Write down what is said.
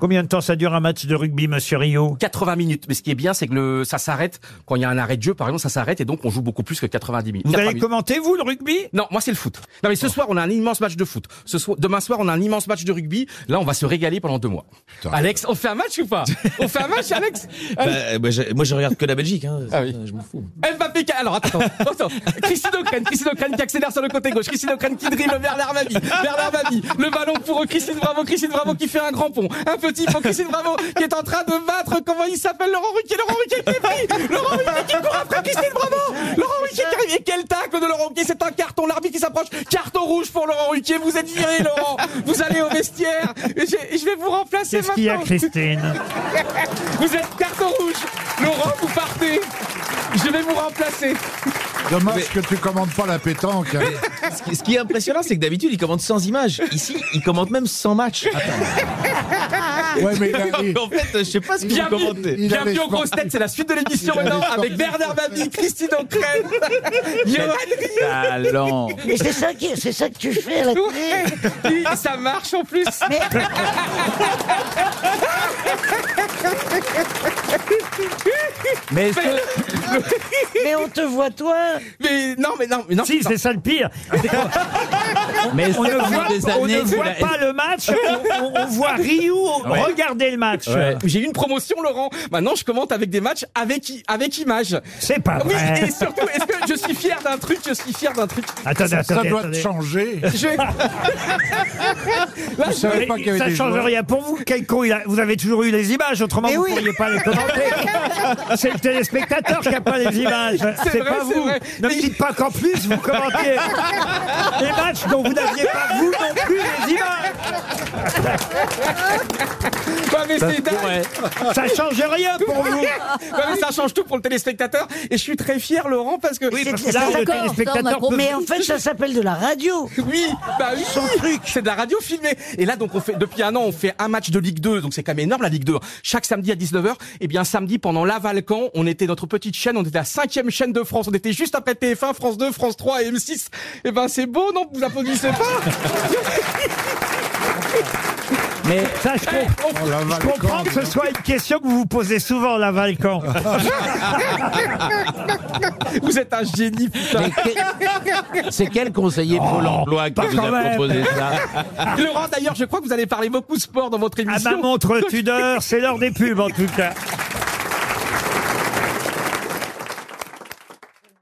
Combien de temps ça dure un match de rugby, monsieur Rio 80 minutes. Mais ce qui est bien, c'est que le, ça s'arrête quand il y a un arrêt de jeu, par exemple, ça s'arrête et donc on joue beaucoup plus que 90 minutes. Vous 80 allez minutes. commenter, vous, le rugby? Non, moi c'est le foot. Non mais ce soir on a un immense match de foot. Ce soir, demain soir on a un immense match de rugby. Là on va se régaler pendant deux mois. Alex, on fait un match ou pas? On fait un match, Alex? Bah, euh, moi, je, moi, je regarde que la Belgique. Hein. Ah oui. Je m'en fous. Mbappé, alors attends, attends. Christine O'Crane, Christine O'Crane qui accélère sur le côté gauche, Christine O'Crane qui dribble vers l'Armani, vers l'Armani, le ballon pour Christine Bravo, Christine Bravo qui fait un grand pont, un petit Christine Bravo qui est en train de battre, comment il s'appelle, Laurent Ruquier, Laurent Ruquier qui est pris, Laurent Ruquier qui court après Christine Bravo, Laurent Ruquier qui arrive, et quel tacle de Laurent Ruquier, c'est un carton, l'arbitre qui s'approche, carton rouge pour Laurent Ruquier, vous êtes viré Laurent, vous allez au vestiaire, et je vais vous remplacer Qu'est-ce qu'il y a, maintenant. Christine? Vous êtes carton rouge, Laurent, vous partez, je vais vous remplacer. Dommage que tu commandes pas la pétanque. hein. Ce qui, ce qui est impressionnant, c'est que d'habitude, il commente 100 images. Ici, il commente même 100 matchs. Ouais, mais il a- il- en fait, je sais pas ce que vous Bienvenue, commentez. Il a bienvenue les aux grosses têtes, c'est la suite de l'émission Il maintenant avec Bernard Babi, Christine O'Crane, Johan Talent. Mais c'est ça, qui- c'est ça que tu fais à la télé. Oui, ça marche en plus. Mais est-ce que, Mais on te voit toi. Mais non, mais non, mais non. Si, non. c'est ça le pire. mais On ne voit, des on années, voit la- pas le match, on, voit Ryu regarder le match. J'ai eu une promotion, Laurent. Maintenant, je commente avec des matchs avec, avec image. C'est pas Oui, vrai. et surtout, est-ce que je suis fier d'un truc Je suis fier d'un truc? Attendez, ça attendez, doit attendez. changer. Je... Là, Je savais pas qu'il y avait Ça des change joueurs. rien pour vous. Quel con, il a- vous avez toujours eu les images, autrement Mais vous oui. ne pourriez pas les commenter. C'est le téléspectateur qui n'a pas les images. C'est vrai, pas c'est vous. vrai. Ne me dites pas qu'en plus vous commentez les matchs dont vous n'aviez pas vous non plus les images. C'est dingue. Ça change rien pour vous. Ouais, mais ça change tout pour le téléspectateur. Et je suis très fier, Laurent, parce que. Oui, parce C'est- que là, c'est le d'accord, téléspectateur peut... Mais en fait, ça s'appelle de la radio. Oui, bah oui. Son truc. C'est de la radio filmée. Et là, donc, on fait, depuis un an, on fait un match de Ligue 2. Donc, c'est quand même énorme, la Ligue 2. Chaque samedi à 19h. Et bien, samedi, pendant l'Avalcan, on était notre petite chaîne. On était la cinquième chaîne de France. On était juste après TF1, France 2, France 3 et M6. Et ben, c'est beau, non? Vous applaudissez pas? Mais Ça, je, com- Oh, la je Valcan, comprends que ce soit une question que vous vous posez souvent, la Valcan. Vous êtes un génie, putain. mais que- c'est quel conseiller Pôle emploi qui pas vous quand a même. proposé ça Laurent, d'ailleurs, je crois que vous allez parler beaucoup sport dans votre À émission. ma montre Tudor, c'est l'heure des pubs en tout cas.